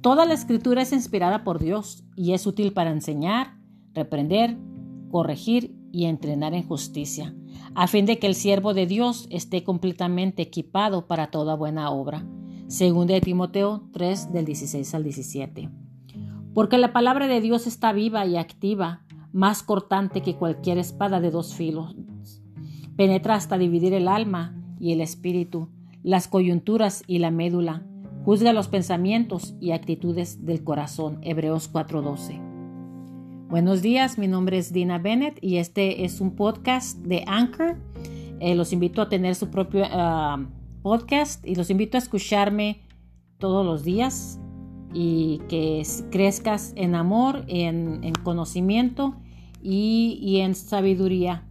Toda la escritura es inspirada por Dios y es útil para enseñar, reprender, corregir y entrenar en justicia, a fin de que el siervo de Dios esté completamente equipado para toda buena obra. Según de Timoteo 3 del 16 al 17. Porque la palabra de Dios está viva y activa, más cortante que cualquier espada de dos filos. Penetra hasta dividir el alma y el espíritu, las coyunturas y la médula. Juzga los pensamientos y actitudes del corazón. Hebreos 4:12. Buenos días, mi nombre es Dina Bennett y este es un podcast de Anchor. Eh, los invito a tener su propio ah, podcast y los invito a escucharme todos los días y que crezcas en amor, en, conocimiento y en sabiduría